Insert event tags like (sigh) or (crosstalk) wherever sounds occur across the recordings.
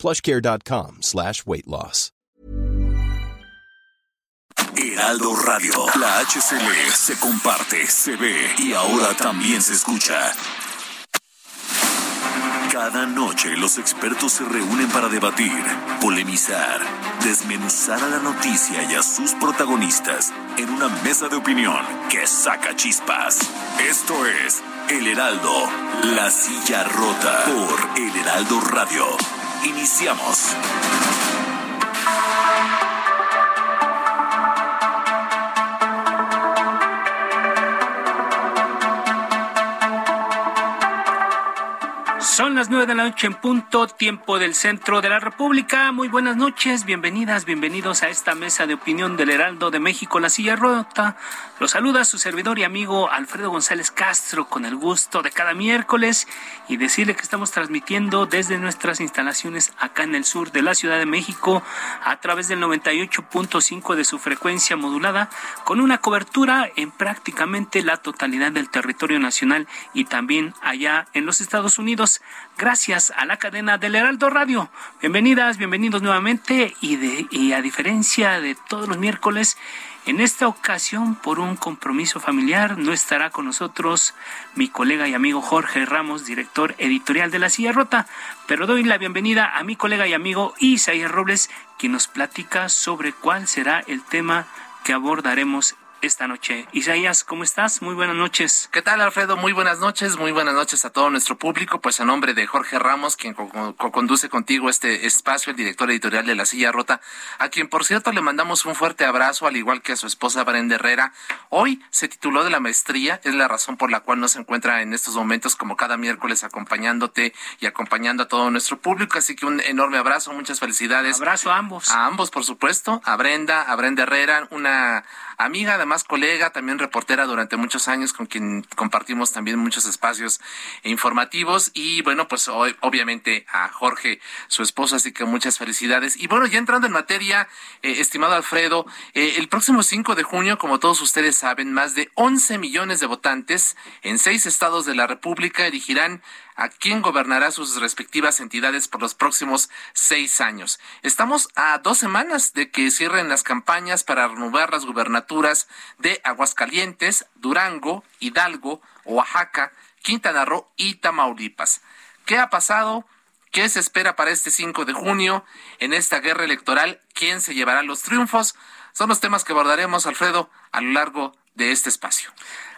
plushcare.com slash weight loss. Heraldo Radio. La HCL se comparte, se ve y ahora también se escucha. Cada noche los expertos se reúnen para debatir, polemizar, desmenuzar a la noticia y a sus protagonistas en una mesa de opinión que saca chispas. Esto es El Heraldo, la silla rota por El Heraldo Radio. Iniciamos. Son las nueve de la noche en punto, tiempo del centro de la República. Muy buenas noches, bienvenidas, bienvenidos a esta mesa de opinión del Heraldo de México, La Silla Rota. Los saluda su servidor y amigo Alfredo González Castro con el gusto de cada miércoles y decirle que estamos transmitiendo desde nuestras instalaciones acá en el sur de la Ciudad de México a través del 98.5 de su frecuencia modulada con una cobertura en prácticamente la totalidad del territorio nacional y también allá en los Estados Unidos gracias a la cadena del Heraldo Radio. Bienvenidas, bienvenidos nuevamente y, a diferencia de todos los miércoles, en esta ocasión, por un compromiso familiar, no estará con nosotros mi colega y amigo Jorge Ramos, director editorial de La Silla Rota, pero doy la bienvenida a mi colega y amigo Isaías Robles, quien nos platica sobre cuál será el tema que abordaremos esta noche. Isaías, ¿cómo estás? Muy buenas noches. ¿Qué tal, Alfredo? Muy buenas noches, muy buenas noches a todo nuestro público. Pues a nombre de Jorge Ramos, quien co-conduce contigo este espacio, el director editorial de La Silla Rota, a quien, por cierto, le mandamos un fuerte abrazo, al igual que a su esposa Brenda Herrera. Hoy se tituló de la maestría, es la razón por la cual no se encuentra en estos momentos, como cada miércoles, acompañándote y acompañando a todo nuestro público. Así que un enorme abrazo, muchas felicidades. Abrazo a ambos. A ambos, por supuesto. A Brenda, a Brenda Herrera, una amiga, además colega, también reportera durante muchos años, con quien compartimos también muchos espacios informativos. Y bueno, pues hoy, obviamente a Jorge, su esposo, así que muchas felicidades. Y bueno, ya entrando en materia, eh, estimado Alfredo, eh, el próximo 5 de junio, como todos ustedes saben, más de 11 millones de votantes en seis estados de la República elegirán a quién gobernará sus respectivas entidades por los próximos seis años. Estamos a dos semanas de que cierren las campañas para renovar las gubernaturas de Aguascalientes, Durango, Hidalgo, Oaxaca, Quintana Roo y Tamaulipas. ¿Qué ha pasado? ¿Qué se espera para este 5 de junio en esta guerra electoral? ¿Quién se llevará los triunfos? Son los temas que abordaremos, Alfredo, a lo largo de este espacio.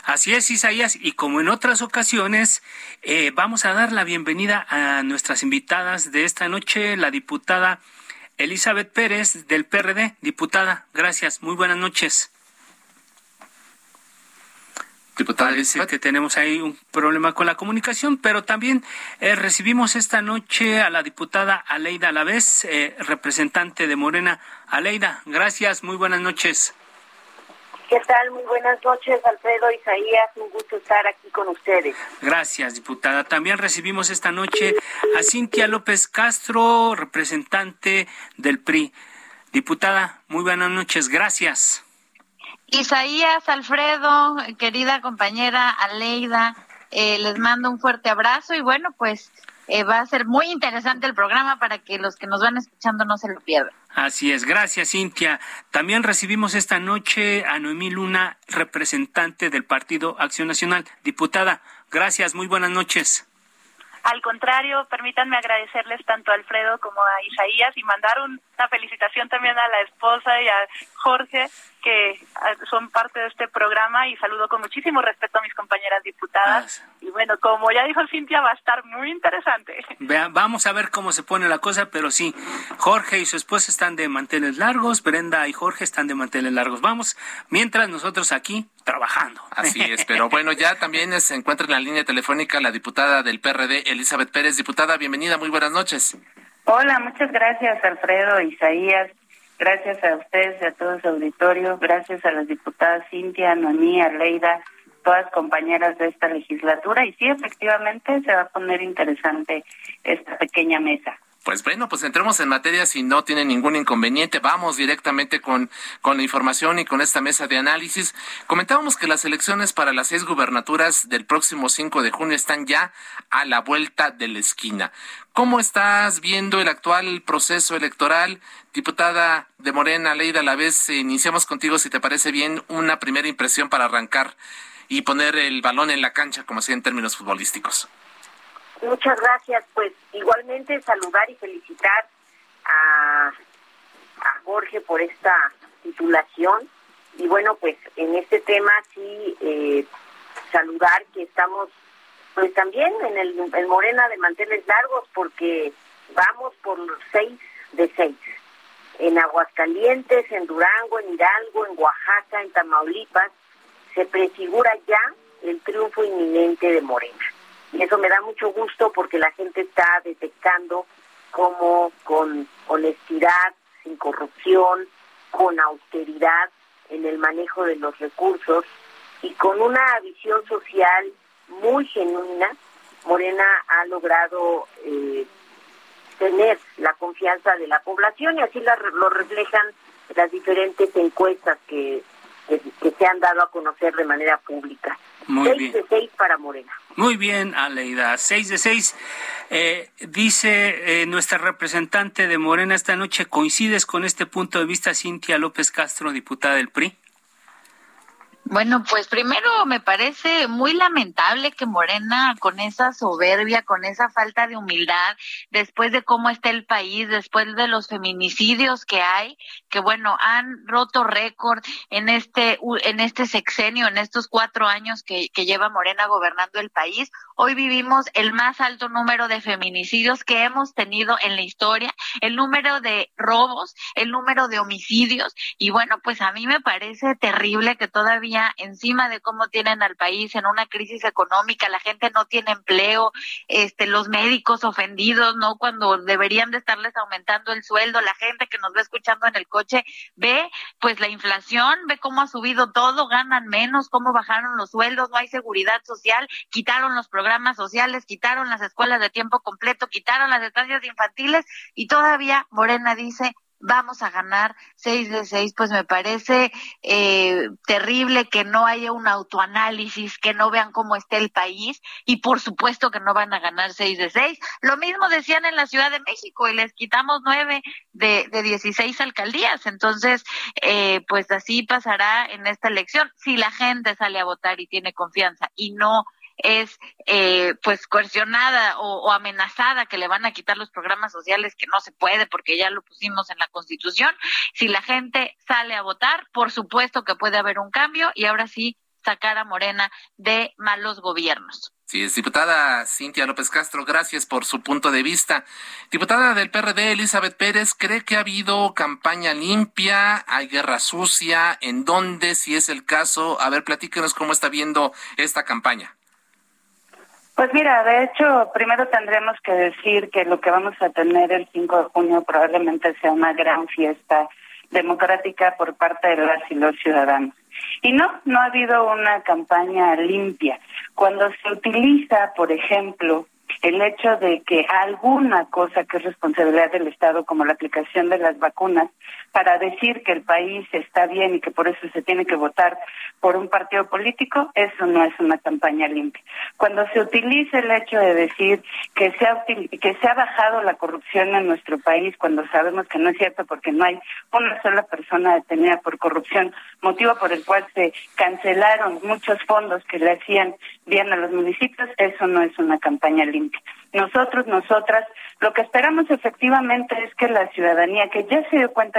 Así es, Isaías, y como en otras ocasiones, eh, vamos a dar la bienvenida a nuestras invitadas de esta noche, la diputada Elizabeth Pérez del PRD. Diputada, gracias, muy buenas noches. Diputada, Parece que tenemos ahí un problema con la comunicación, pero también eh, recibimos esta noche a la diputada Aleida Alavés, eh, representante de Morena. Aleida, gracias, muy buenas noches. ¿Qué tal? Muy buenas noches, Alfredo Isaías. Un gusto estar aquí con ustedes. Gracias, diputada. También recibimos esta noche a Cintia López Castro, representante del PRI. Diputada, muy buenas noches. Gracias. Isaías, Alfredo, querida compañera Aleida, eh, les mando un fuerte abrazo y bueno, pues eh, va a ser muy interesante el programa para que los que nos van escuchando no se lo pierdan. Así es, gracias Cintia. También recibimos esta noche a Noemí Luna, representante del Partido Acción Nacional. Diputada, gracias, muy buenas noches. Al contrario, permítanme agradecerles tanto a Alfredo como a Isaías y mandar una felicitación también a la esposa y a Jorge, que ah, son parte de este programa y saludo con muchísimo respeto a mis compañeras diputadas. Ah, y bueno, como ya dijo Cintia, va a estar muy interesante. (laughs) vamos a ver cómo se pone la cosa, pero sí, Jorge y su esposa están de manteles largos, Brenda y Jorge están de manteles largos. Vamos, mientras nosotros aquí trabajando. Así es, (laughs) pero bueno, ya también se encuentra en la línea telefónica la diputada del PRD, Elizabeth Pérez. Diputada, bienvenida, muy buenas noches. Hola, muchas gracias, Alfredo, Isaías. Gracias a ustedes y a todo su auditorio. Gracias a las diputadas Cintia, Noemí, Aleida, todas compañeras de esta legislatura. Y sí, efectivamente, se va a poner interesante esta pequeña mesa. Pues bueno, pues entremos en materia si no tiene ningún inconveniente. Vamos directamente con, con la información y con esta mesa de análisis. Comentábamos que las elecciones para las seis gubernaturas del próximo 5 de junio están ya a la vuelta de la esquina. ¿Cómo estás viendo el actual proceso electoral? Diputada de Morena, Leida, a la vez iniciamos contigo, si te parece bien, una primera impresión para arrancar y poner el balón en la cancha, como sea en términos futbolísticos. Muchas gracias. Pues igualmente saludar y felicitar a, a Jorge por esta titulación. Y bueno, pues en este tema sí eh, saludar que estamos pues también en el Morena de manteles largos porque vamos por los seis de seis. En Aguascalientes, en Durango, en Hidalgo, en Oaxaca, en Tamaulipas, se prefigura ya el triunfo inminente de Morena. Y eso me da mucho gusto porque la gente está detectando cómo con honestidad, sin corrupción, con austeridad en el manejo de los recursos y con una visión social muy genuina, Morena ha logrado eh, tener la confianza de la población y así lo reflejan las diferentes encuestas que, que, se han dado a conocer de manera pública. Muy seis de seis para Morena. Muy bien, Aleida. Seis de seis. Eh, dice eh, nuestra representante de Morena esta noche, ¿coincides con este punto de vista, Cintia López Castro, diputada del PRI? Bueno, pues primero me parece muy lamentable que Morena, con esa soberbia, con esa falta de humildad, después de cómo está el país, después de los feminicidios que hay, que bueno, han roto récord en este, en este sexenio, en estos cuatro años que, que lleva Morena gobernando el país. Hoy vivimos el más alto número de feminicidios que hemos tenido en la historia, el número de robos, el número de homicidios, y bueno, pues a mí me parece terrible que todavía encima de cómo tienen al país en una crisis económica, la gente no tiene empleo, este, los médicos ofendidos, ¿no? Cuando deberían de estarles aumentando el sueldo, la gente que nos va escuchando en el coche ve pues la inflación, ve cómo ha subido todo, ganan menos, cómo bajaron los sueldos, no hay seguridad social, quitaron los programas sociales, quitaron las escuelas de tiempo completo, quitaron las estancias infantiles y todavía Morena dice vamos a ganar seis de seis, pues me parece eh, terrible que no haya un autoanálisis, que no vean cómo está el país y por supuesto que no van a ganar seis de seis. Lo mismo decían en la Ciudad de México y les quitamos nueve de, de 16 alcaldías. Entonces, eh, pues así pasará en esta elección si la gente sale a votar y tiene confianza y no es eh, pues coercionada o, amenazada que le van a quitar los programas sociales que no se puede porque ya lo pusimos en la constitución. Si la gente sale a votar, por supuesto que puede haber un cambio y ahora sí sacar a Morena de malos gobiernos. Sí, es diputada Cintia López Castro, gracias por su punto de vista. Diputada del PRD, Elizabeth Pérez, ¿cree que ha habido campaña limpia? ¿Hay guerra sucia? ¿En dónde, si es el caso? A ver, platíquenos cómo está viendo esta campaña. Pues mira, de hecho, primero tendremos que decir que lo que vamos a tener el 5 de junio probablemente sea una gran fiesta democrática por parte de las y los ciudadanos. Y no, no ha habido una campaña limpia. Cuando se utiliza, por ejemplo, el hecho de que alguna cosa que es responsabilidad del Estado, como la aplicación de las vacunas, para decir que el país está bien y que por eso se tiene que votar por un partido político, eso no es una campaña limpia. Cuando se utiliza el hecho de decir que se ha, que se ha bajado la corrupción en nuestro país, cuando sabemos que no es cierto porque no hay una sola persona detenida por corrupción, motivo por el cual se cancelaron muchos fondos que le hacían bien a los municipios, eso no es una campaña limpia. Nosotros, nosotras, lo que esperamos efectivamente es que la ciudadanía, que ya se dio cuenta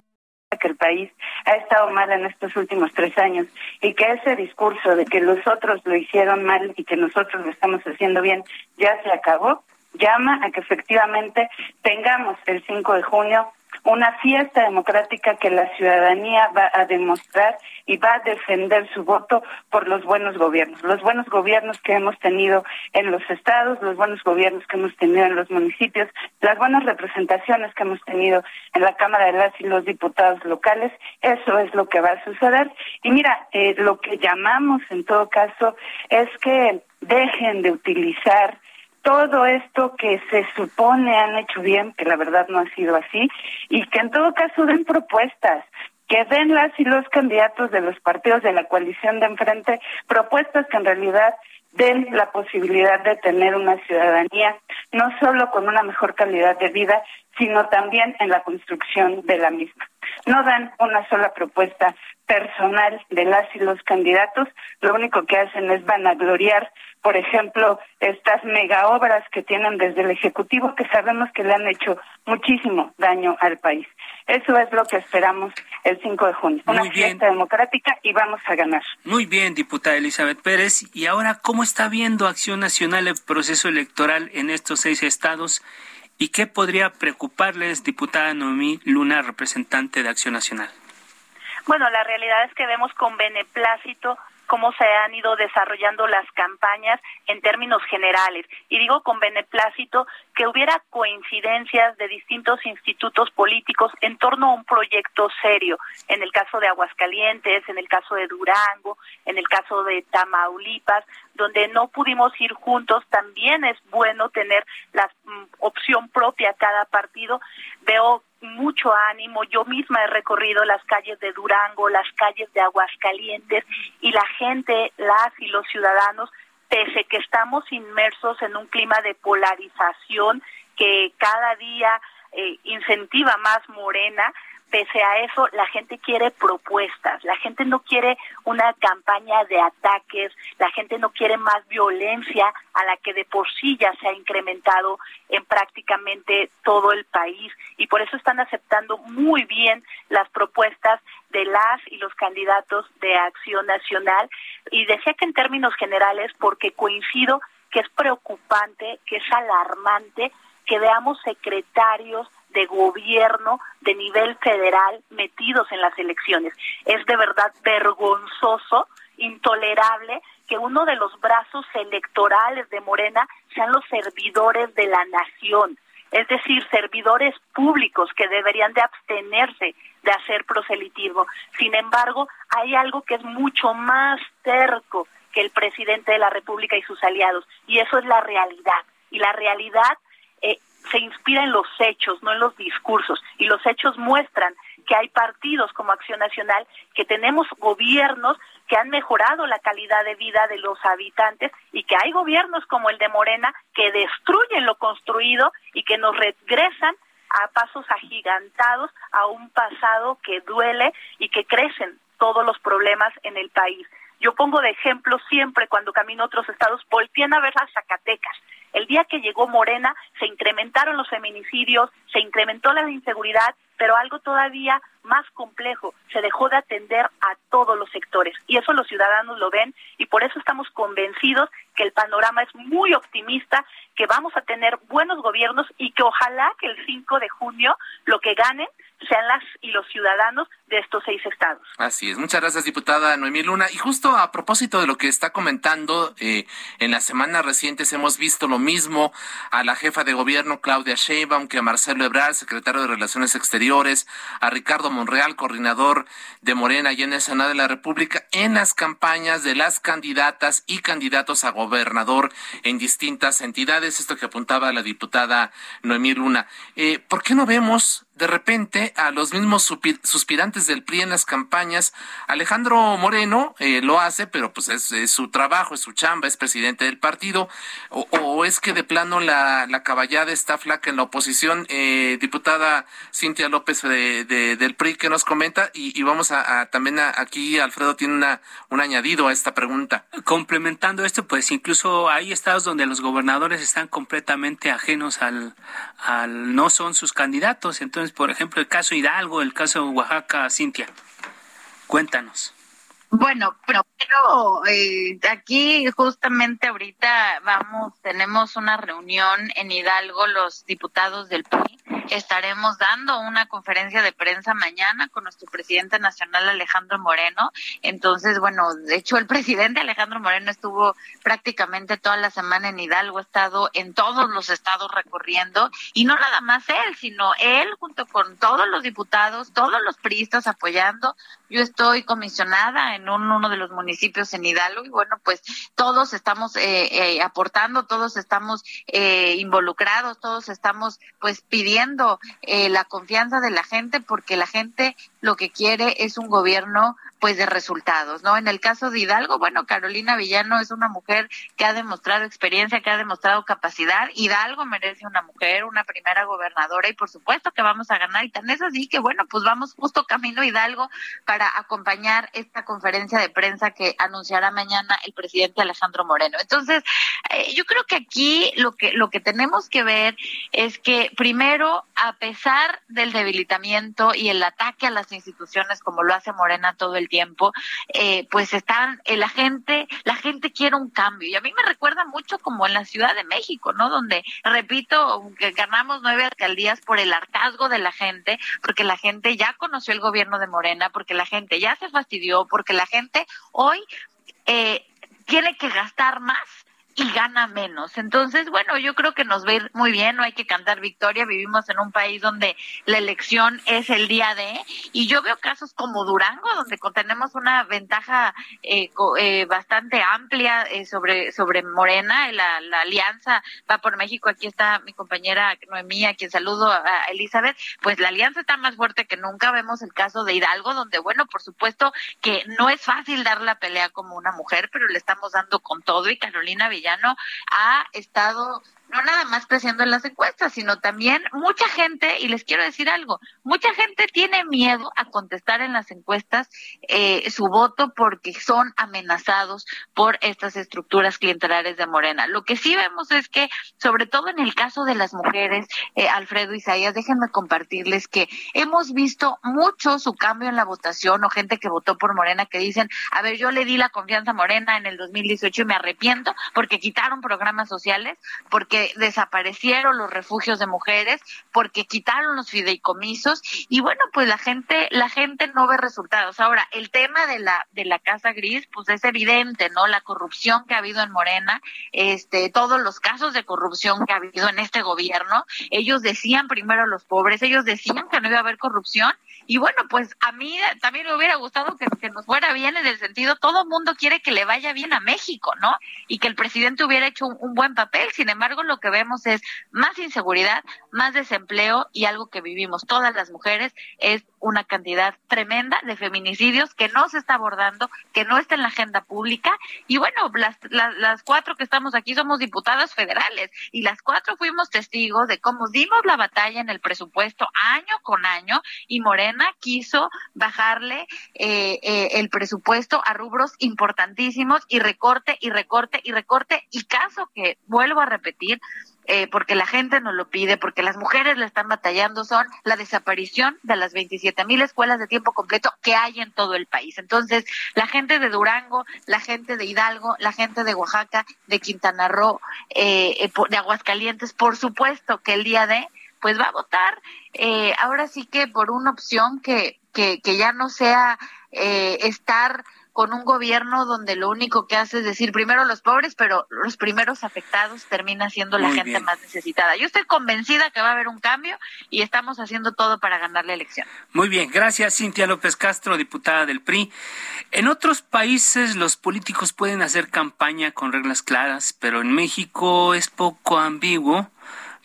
que el país ha estado mal en estos últimos tres años y que ese discurso de que los otros lo hicieron mal y que nosotros lo estamos haciendo bien ya se acabó, llama a que efectivamente tengamos el 5 de junio una fiesta democrática que la ciudadanía va a demostrar y va a defender su voto por los buenos gobiernos, los buenos gobiernos que hemos tenido en los estados, los buenos gobiernos que hemos tenido en los municipios, las buenas representaciones que hemos tenido en la Cámara de las y los diputados locales, eso es lo que va a suceder. Y mira, eh, lo que llamamos en todo caso es que dejen de utilizar todo esto que se supone han hecho bien, que la verdad no ha sido así, y que en todo caso den propuestas, que den las y los candidatos de los partidos de la coalición de enfrente propuestas que en realidad den la posibilidad de tener una ciudadanía no solo con una mejor calidad de vida, sino también en la construcción de la misma. No dan una sola propuesta personal de las y los candidatos, lo único que hacen es vanagloriar, por ejemplo, estas mega obras que tienen desde el Ejecutivo que sabemos que le han hecho muchísimo daño al país. Eso es lo que esperamos el 5 de junio. Una fiesta democrática y vamos a ganar. Muy bien, diputada Elizabeth Pérez. Y ahora, ¿cómo está viendo Acción Nacional el proceso electoral en estos seis estados? ¿Y qué podría preocuparles, diputada Noemí Luna, representante de Acción Nacional? Bueno, la realidad es que vemos con beneplácito cómo se han ido desarrollando las campañas en términos generales. Y digo con beneplácito que hubiera coincidencias de distintos institutos políticos en torno a un proyecto serio. En el caso de Aguascalientes, en el caso de Durango, en el caso de Tamaulipas, donde no pudimos ir juntos, también es bueno tener la mm, opción propia cada partido. Veo mucho ánimo. Yo misma he recorrido las calles de Durango, las calles de Aguascalientes y la gente, las y los ciudadanos, pese que estamos inmersos en un clima de polarización que cada día eh, incentiva más Morena, pese a eso, la gente quiere propuestas, la gente no quiere una campaña de ataques, la gente no quiere más violencia a la que de por sí ya se ha incrementado en prácticamente todo el país. Y por eso están aceptando muy bien las propuestas de las y los candidatos de Acción Nacional y decía que en términos generales porque coincido que es preocupante, que es alarmante que veamos secretarios de gobierno de nivel federal metidos en las elecciones. Es de verdad vergonzoso, intolerable que uno de los brazos electorales de Morena sean los servidores de la nación, es decir, servidores públicos que deberían de abstenerse de hacer proselitismo. Sin embargo, hay algo que es mucho más terco que el presidente de la República y sus aliados, y eso es la realidad. Y la realidad eh, se inspira en los hechos, no en los discursos. Y los hechos muestran que hay partidos como Acción Nacional, que tenemos gobiernos que han mejorado la calidad de vida de los habitantes y que hay gobiernos como el de Morena que destruyen lo construido y que nos regresan a pasos agigantados a un pasado que duele y que crecen todos los problemas en el país. Yo pongo de ejemplo siempre cuando camino a otros estados, volteen a ver las Zacatecas. El día que llegó Morena se incrementaron los feminicidios, se incrementó la inseguridad, pero algo todavía más complejo, se dejó de atender a todos los sectores. Y eso los ciudadanos lo ven y por eso estamos convencidos que el panorama es muy optimista, que vamos a tener buenos gobiernos y que ojalá que el 5 de junio lo que ganen sean las y los ciudadanos de estos seis estados. Así es. Muchas gracias, diputada Noemí Luna. Y justo a propósito de lo que está comentando, eh, en las semanas recientes hemos visto lo mismo a la jefa de gobierno Claudia Sheinbaum que a Marcelo Ebrard, secretario de Relaciones Exteriores, a Ricardo Monreal, coordinador de Morena y en el Senado de la República, en las campañas de las candidatas y candidatos a gobernador en distintas entidades. Esto que apuntaba la diputada Noemí Luna. Eh, ¿Por qué no vemos de repente a los mismos suspirantes del PRI en las campañas. Alejandro Moreno eh, lo hace, pero pues es, su trabajo, es su chamba, es presidente del partido. O, es que de plano la, la, caballada está flaca en la oposición. Eh, diputada Cintia López de, del PRI que nos comenta y, vamos a, también aquí Alfredo tiene una, un añadido a esta pregunta. Complementando esto, pues incluso hay estados donde los gobernadores están completamente ajenos al, al no son sus candidatos. Entonces, por ejemplo, el caso Hidalgo, el caso Oaxaca, Cintia. Cuéntanos. Bueno, pero, eh, aquí justamente ahorita vamos, tenemos una reunión en Hidalgo, los diputados del PRI. Estaremos dando una conferencia de prensa mañana con nuestro presidente nacional Alejandro Moreno. Entonces, bueno, de hecho el presidente Alejandro Moreno estuvo prácticamente toda la semana en Hidalgo, ha estado en todos los estados recorriendo y no nada más él, sino él junto con todos los diputados, todos los priistas apoyando. Yo estoy comisionada en en uno de los municipios en Hidalgo y bueno, pues todos estamos eh, eh, aportando, todos estamos eh, involucrados, todos estamos pues pidiendo la confianza de la gente porque la gente lo que quiere es un gobierno pues de resultados, ¿no? En el caso de Hidalgo, bueno, Carolina Villano es una mujer que ha demostrado experiencia, que ha demostrado capacidad. Hidalgo merece una mujer, una primera gobernadora y por supuesto que vamos a ganar. Y tan es así que bueno, pues vamos justo camino Hidalgo para acompañar esta conferencia de prensa que anunciará mañana el presidente Alejandro Moreno. Entonces, eh, yo creo que aquí lo que lo que tenemos que ver es que primero, a pesar del debilitamiento y el ataque a las instituciones como lo hace Morena todo el tiempo, eh, pues están, eh, la gente, la gente quiere un cambio. Y a mí me recuerda mucho como en la Ciudad de México, ¿no? Donde, repito, ganamos nueve alcaldías por el hartazgo de la gente, porque la gente ya conoció el gobierno de Morena, porque la gente ya se fastidió, porque la gente hoy eh, tiene que gastar más y gana menos. Entonces, bueno, yo creo que nos ve muy bien, no hay que cantar victoria, vivimos en un país donde la elección es el día de, y yo veo casos como Durango, donde tenemos una ventaja eh, eh, bastante amplia eh, sobre, sobre Morena, la, la alianza va por México, aquí está mi compañera Noemí, a quien saludo a Elizabeth, pues la alianza está más fuerte que nunca, vemos el caso de Hidalgo, donde, bueno, por supuesto que no es fácil dar la pelea como una mujer, pero le estamos dando con todo, y Carolina Villano ha estado no nada más creciendo en las encuestas, sino también mucha gente, y les quiero decir algo, mucha gente tiene miedo a contestar en las encuestas eh, su voto porque son amenazados por estas estructuras clientelares de Morena. Lo que sí vemos es que, sobre todo en el caso de las mujeres, eh, Alfredo Isaías, déjenme compartirles que hemos visto mucho su cambio en la votación o gente que votó por Morena que dicen, a ver, yo le di la confianza a Morena en el 2018 y me arrepiento porque quitaron programas sociales, porque desaparecieron los refugios de mujeres, porque quitaron los fideicomisos y bueno, pues la gente la gente no ve resultados. Ahora, el tema de la de la Casa Gris pues es evidente, ¿no? La corrupción que ha habido en Morena, este todos los casos de corrupción que ha habido en este gobierno, ellos decían primero los pobres, ellos decían que no iba a haber corrupción y bueno, pues a mí también me hubiera gustado que, nos fuera bien en el sentido, todo mundo quiere que le vaya bien a México, ¿no? Y que el presidente hubiera hecho un, un buen papel. Sin embargo, lo que vemos es más inseguridad, más desempleo y algo que vivimos todas las mujeres es una cantidad tremenda de feminicidios que no se está abordando, que no está en la agenda pública. Y bueno, las, las, las cuatro que estamos aquí somos diputadas federales y las cuatro fuimos testigos de cómo dimos la batalla en el presupuesto año con año y Morena quiso bajarle eh, eh, el presupuesto a rubros importantísimos y recorte y recorte y recorte y caso que vuelvo a repetir eh, porque la gente nos lo pide, porque las mujeres le están batallando, son la desaparición de las 27 mil escuelas de tiempo completo que hay en todo el país. Entonces, la gente de Durango, la gente de Hidalgo, la gente de Oaxaca, de Quintana Roo, eh, eh de Aguascalientes, por supuesto que el día de, pues va a votar eh, ahora sí que por una opción que, que, que ya no sea eh, estar con un gobierno donde lo único que hace es decir primero los pobres, pero los primeros afectados termina siendo la gente más necesitada. Yo estoy convencida que va a haber un cambio y estamos haciendo todo para ganar la elección. Muy bien, gracias Cintia López Castro, diputada del PRI. En otros países los políticos pueden hacer campaña con reglas claras, pero en México es poco ambiguo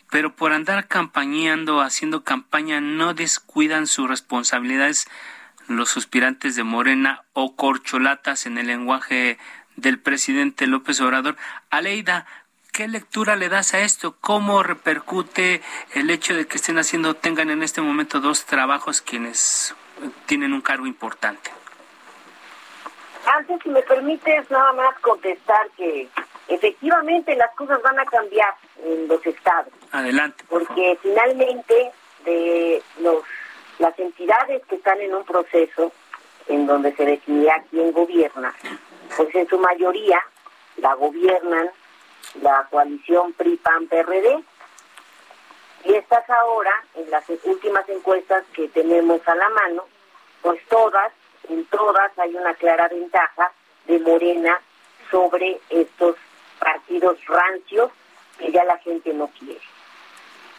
pero por andar campañando, haciendo campaña, no descuidan sus responsabilidades los suspirantes de Morena o corcholatas en el lenguaje del presidente López Obrador. Aleida, ¿qué lectura le das a esto? ¿Cómo repercute el hecho de que estén haciendo, tengan en este momento dos trabajos quienes tienen un cargo importante? Antes, si me permites nada más contestar que efectivamente las cosas van a cambiar en los estados. Adelante. porque finalmente de los las entidades que están en un proceso, en donde se definirá quién gobierna, pues en su mayoría la gobiernan la coalición PRI-PAN-PRD. Y estas ahora, en las últimas encuestas que tenemos a la mano, pues todas, en todas hay una clara ventaja de Morena sobre estos partidos rancios que ya la gente no quiere.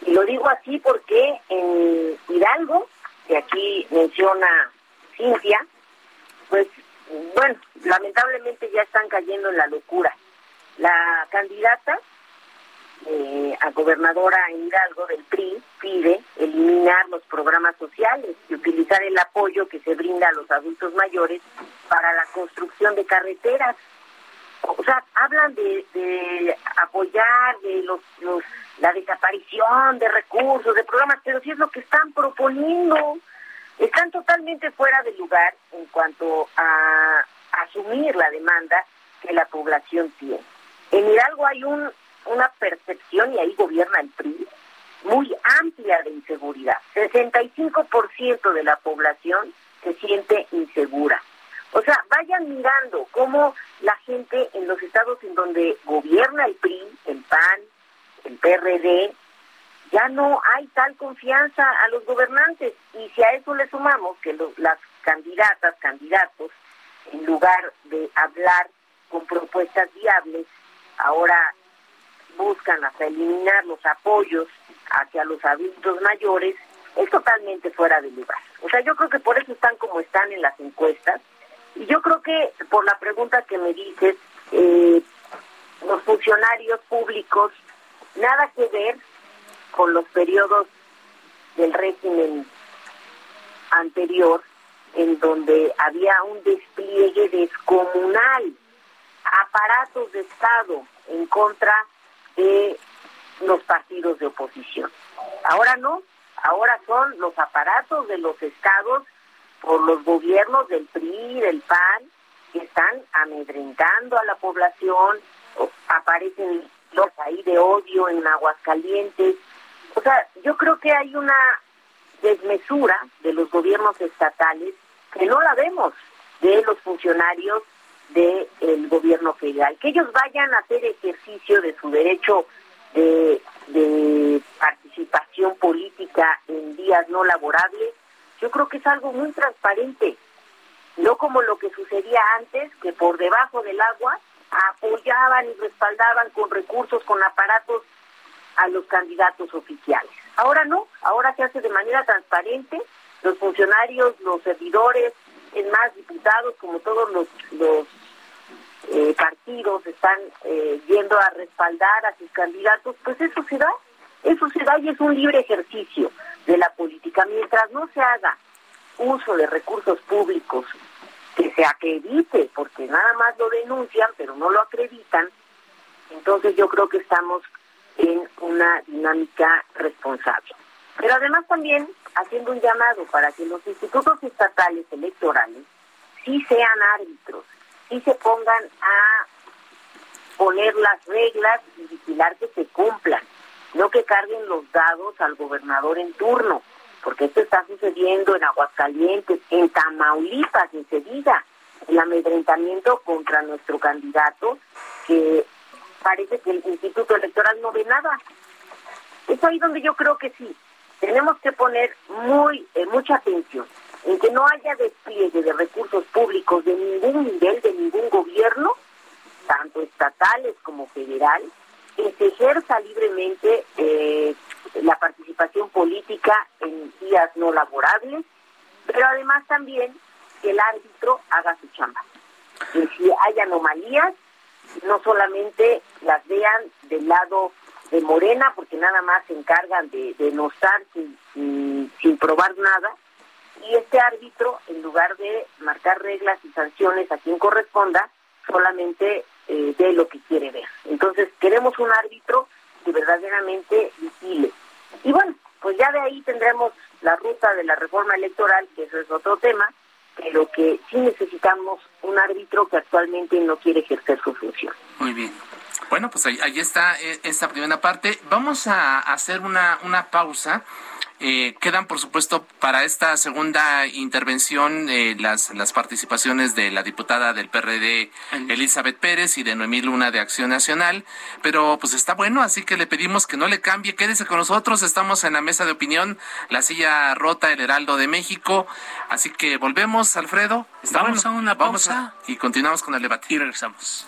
Y lo digo así porque en Hidalgo, que aquí menciona Cintia, pues bueno, lamentablemente ya están cayendo en la locura. La candidata eh, a gobernadora Hidalgo del PRI pide eliminar los programas sociales y utilizar el apoyo que se brinda a los adultos mayores para la construcción de carreteras. O sea, hablan de, apoyar de los, la desaparición de recursos, de programas, pero si es lo que están proponiendo. Están totalmente fuera de lugar en cuanto a asumir la demanda que la población tiene. En Hidalgo hay un, una percepción, y ahí gobierna el PRI, muy amplia de inseguridad. 65% de la población se siente insegura. O sea, vayan mirando cómo la gente en los estados en donde gobierna el PRI, el PAN, el PRD, ya no hay tal confianza a los gobernantes. Y si a eso le sumamos que las candidatas, candidatos, en lugar de hablar con propuestas viables, ahora buscan hasta eliminar los apoyos hacia los adultos mayores, es totalmente fuera de lugar. O sea, yo creo que por eso están como están en las encuestas. Y yo creo que por la pregunta que me dices, eh, los funcionarios públicos, nada que ver con los periodos del régimen anterior, en donde había un despliegue descomunal aparatos de Estado en contra de los partidos de oposición. Ahora no, ahora son los aparatos de los estados por los gobiernos del PRI, del PAN, que están amedrentando a la población, aparecen los ahí de odio en Aguascalientes. O sea, yo creo que hay una desmesura de los gobiernos estatales que no la vemos de los funcionarios del gobierno federal. Que ellos vayan a hacer ejercicio de su derecho de, participación política en días no laborables, yo creo que es algo muy transparente, no como lo que sucedía antes, que por debajo del agua apoyaban y respaldaban con recursos, con aparatos a los candidatos oficiales. Ahora no, ahora se hace de manera transparente, los funcionarios, los servidores, es más, diputados, como todos los eh, partidos están eh, yendo a respaldar a sus candidatos, pues eso se da, eso se da y es un libre ejercicio de la política. Mientras no se haga uso de recursos públicos que se acredite, porque nada más lo denuncian, pero no lo acreditan, entonces yo creo que estamos en una dinámica responsable. Pero además también haciendo un llamado para que los institutos estatales electorales sí sean árbitros, y se pongan a poner las reglas y vigilar que se cumplan, no que carguen los dados al gobernador en turno, porque esto está sucediendo en Aguascalientes, en Tamaulipas, diga, el amedrentamiento contra nuestro candidato, que parece que el Instituto Electoral no ve nada. Es ahí donde yo creo que sí, tenemos que poner muy eh, mucha atención en que no haya despliegue de recursos públicos de ningún nivel, de ningún gobierno, tanto estatales como federal, que se ejerza libremente eh, la participación política en días no laborables, pero además también que el árbitro haga su chamba. Que si hay anomalías, no solamente las vean del lado de Morena, porque nada más se encargan de, de no estar sin, sin probar nada, y este árbitro, en lugar de marcar reglas y sanciones a quien corresponda, solamente eh, ve lo que quiere ver. Entonces, queremos un árbitro que verdaderamente vigile. Y bueno, pues ya de ahí tendremos la ruta de la reforma electoral, que eso es otro tema, pero que sí necesitamos un árbitro que actualmente no quiere ejercer su función. Muy bien. Bueno, pues ahí, ahí está eh, esta primera parte. Vamos a hacer una, una pausa Eh, quedan, por supuesto, para esta segunda intervención eh, las, las participaciones de la diputada del PRD, Elizabeth Pérez, y de Noemí Luna de Acción Nacional. Pero pues está bueno, así que le pedimos que no le cambie. Quédese con nosotros. Estamos en la mesa de opinión, la silla rota, el Heraldo de México. Así que volvemos, Alfredo. Estamos a una pausa. y continuamos con el debate. Y regresamos.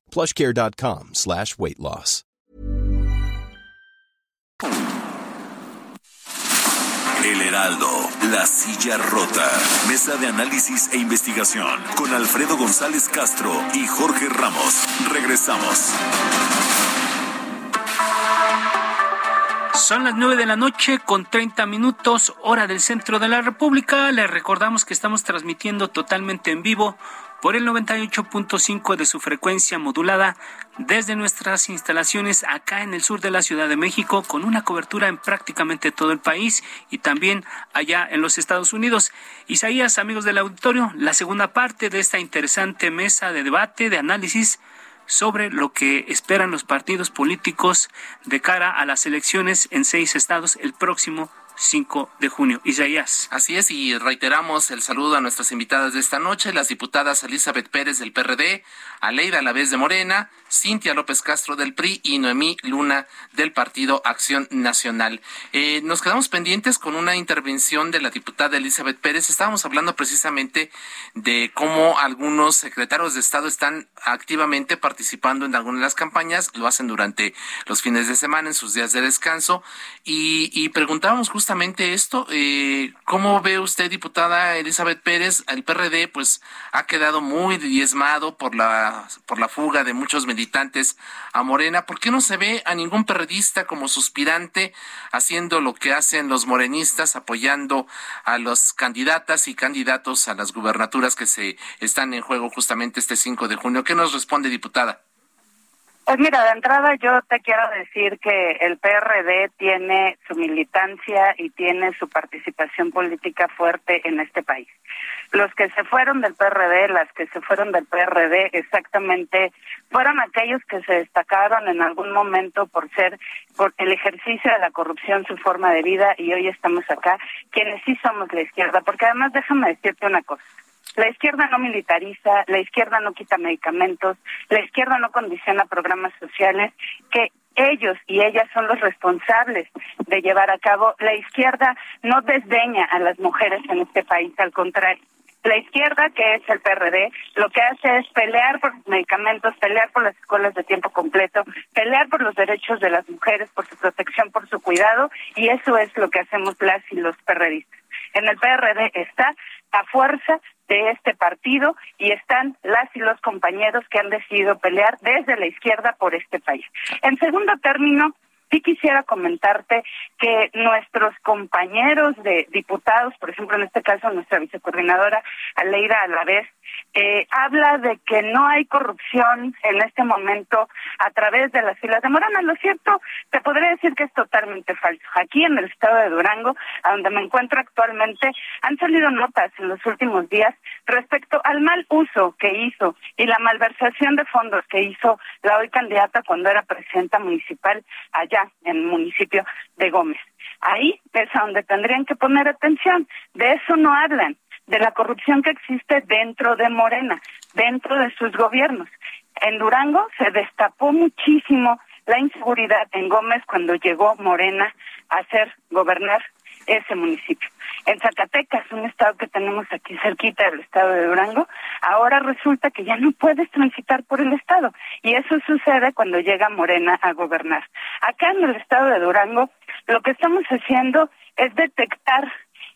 plushcare.com slash weight loss. El Heraldo, La Silla Rota, Mesa de Análisis e Investigación, con Alfredo González Castro y Jorge Ramos. Regresamos. Son las nueve de la noche con 30 minutos, hora del centro de la República. Les recordamos que estamos transmitiendo totalmente en vivo por el 98.5 de su frecuencia modulada desde nuestras instalaciones acá en el sur de la Ciudad de México con una cobertura en prácticamente todo el país y también allá en los Estados Unidos. Isaías, amigos del auditorio, la segunda parte de esta interesante mesa de debate, de análisis sobre lo que esperan los partidos políticos de cara a las elecciones en seis estados el próximo 5 de junio. Isaías. Así es, y reiteramos el saludo a nuestras invitadas de esta noche, las diputadas Elizabeth Pérez del PRD, Aleida Lavés de Morena, Cintia López Castro del PRI y Noemí Luna del Partido Acción Nacional. Eh, nos quedamos pendientes con una intervención de la diputada Elizabeth Pérez. Estábamos hablando precisamente de cómo algunos secretarios de Estado están activamente participando en algunas de las campañas, lo hacen durante los fines de semana, en sus días de descanso, y, y preguntábamos justamente esto. Eh, ¿Cómo ve usted, diputada Elizabeth Pérez? El PRD pues ha quedado muy diezmado por la, por la fuga de muchos militantes a Morena. ¿Por qué no se ve a ningún perredista como suspirante haciendo lo que hacen los morenistas, apoyando a los candidatas y candidatos a las gubernaturas que se están en juego justamente este 5 de junio? ¿Qué nos responde, diputada? Pues mira, de entrada yo te quiero decir que el PRD tiene su militancia y tiene su participación política fuerte en este país. Los que se fueron del PRD, las que se fueron del PRD, exactamente fueron aquellos que se destacaron en algún momento por ser por el ejercicio de la corrupción su forma de vida y hoy estamos acá, quienes sí somos la izquierda, porque además déjame decirte una cosa. La izquierda no militariza, la izquierda no quita medicamentos, la izquierda no condiciona programas sociales que ellos y ellas son los responsables de llevar a cabo. La izquierda no desdeña a las mujeres en este país, al contrario. La izquierda, que es el PRD, lo que hace es pelear por los medicamentos, pelear por las escuelas de tiempo completo, pelear por los derechos de las mujeres, por su protección, por su cuidado, y eso es lo que hacemos las y los PRDistas. En el PRD está la fuerza de este partido y están las y los compañeros que han decidido pelear desde la izquierda por este país. En segundo término, Sí quisiera comentarte que nuestros compañeros de diputados, por ejemplo, en este caso nuestra vicecoordinadora Aleida Alavés, eh, habla de que no hay corrupción en este momento a través de las filas de Morena. Lo cierto, te podría decir que es totalmente falso. Aquí en el estado de Durango, a donde me encuentro actualmente, han salido notas en los últimos días respecto al mal uso que hizo y la malversación de fondos que hizo la hoy candidata cuando era presidenta municipal allá en el municipio de Gómez. Ahí es a donde tendrían que poner atención. De eso no hablan de la corrupción que existe dentro de Morena, dentro de sus gobiernos. En Durango se destapó muchísimo la inseguridad en Gómez cuando llegó Morena a hacer gobernar ese municipio. En Zacatecas, un estado que tenemos aquí cerquita del estado de Durango, ahora resulta que ya no puedes transitar por el estado. Y eso sucede cuando llega Morena a gobernar. Acá en el estado de Durango, lo que estamos haciendo es detectar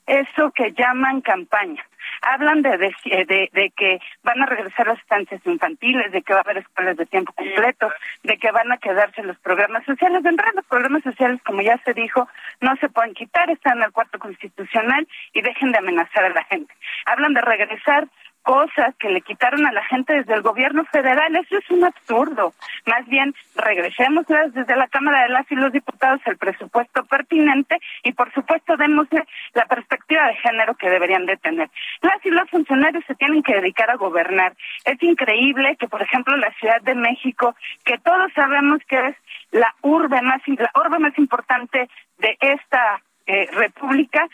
eso que llaman campaña. Hablan de, de, de, que van a regresar las estancias infantiles, de que va a haber escuelas de tiempo completo, de que van a quedarse los programas sociales. De los programas sociales, como ya se dijo, no se pueden quitar, están en el cuarto constitucional y dejen de amenazar a la gente. Hablan de regresar cosas que le quitaron a la gente desde el gobierno federal. Eso es un absurdo. Más bien, regresemos desde la Cámara de las y los Diputados el presupuesto pertinente y, por supuesto, démosle la perspectiva de género que deberían de tener. Las y los funcionarios se tienen que dedicar a gobernar. Es increíble que, por ejemplo, la Ciudad de México, que todos sabemos que es la urbe más, la urbe más importante de esta eh, república,